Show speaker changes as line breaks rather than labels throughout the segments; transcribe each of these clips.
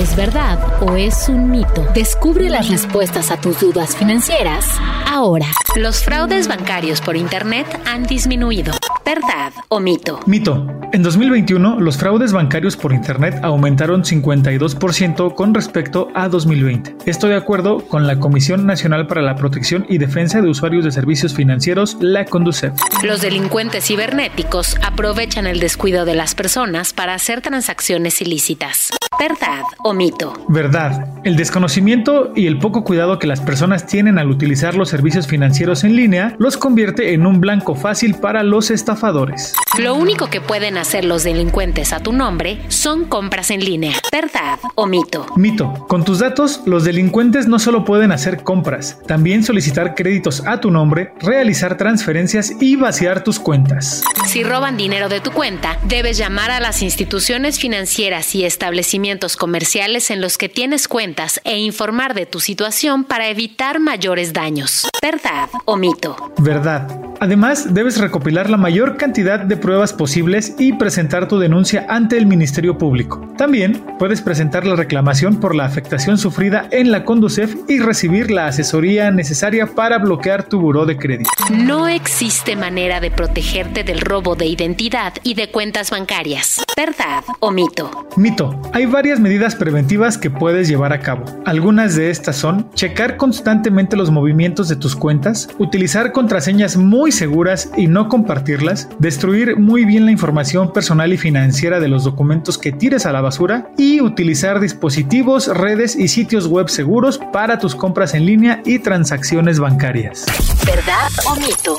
¿Es verdad o es un mito? Descubre las respuestas a tus dudas financieras ahora. Los fraudes bancarios por Internet han disminuido. ¿Verdad o mito?
Mito. En 2021, los fraudes bancarios por Internet aumentaron 52% con respecto a 2020. Esto de acuerdo con la Comisión Nacional para la Protección y Defensa de Usuarios de Servicios Financieros, la CONDUCEF.
Los delincuentes cibernéticos aprovechan el descuido de las personas para hacer transacciones ilícitas. ¿Verdad o mito?
Verdad. El desconocimiento y el poco cuidado que las personas tienen al utilizar los servicios financieros en línea los convierte en un blanco fácil para los estafadores.
Lo único que pueden hacer los delincuentes a tu nombre son compras en línea. ¿Verdad o mito?
Mito. Con tus datos, los delincuentes no solo pueden hacer compras, también solicitar créditos a tu nombre, realizar transferencias y vaciar tus cuentas.
Si roban dinero de tu cuenta, debes llamar a las instituciones financieras y establecimientos comerciales en los que tienes cuentas e informar de tu situación para evitar mayores daños. ¿Verdad o mito?
Verdad. Además, debes recopilar la mayor cantidad de pruebas posibles y presentar tu denuncia ante el Ministerio Público. También puedes presentar la reclamación por la afectación sufrida en la Conducef y recibir la asesoría necesaria para bloquear tu buró de crédito.
No existe manera de protegerte del robo de identidad y de cuentas bancarias. ¿Verdad o mito?
Mito. Hay varias medidas preventivas que puedes llevar a cabo. Algunas de estas son checar constantemente los movimientos de tus cuentas, utilizar contraseñas muy seguras y no compartirlas, destruir muy bien la información personal y financiera de los documentos que tires a la basura y utilizar dispositivos, redes y sitios web seguros para tus compras en línea y transacciones bancarias.
¿Verdad o mito?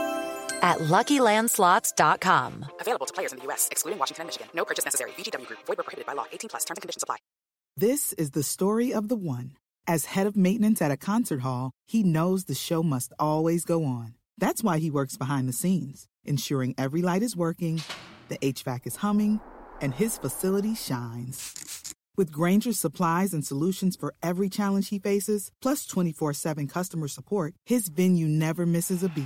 at LuckyLandSlots.com.
Available to players in the U.S., excluding Washington and Michigan. No purchase necessary. VGW Group. Void where prohibited by law. 18 plus. Terms and conditions apply.
This is the story of the one. As head of maintenance at a concert hall, he knows the show must always go on. That's why he works behind the scenes, ensuring every light is working, the HVAC is humming, and his facility shines. With Granger's supplies and solutions for every challenge he faces, plus 24 7 customer support, his venue never misses a beat.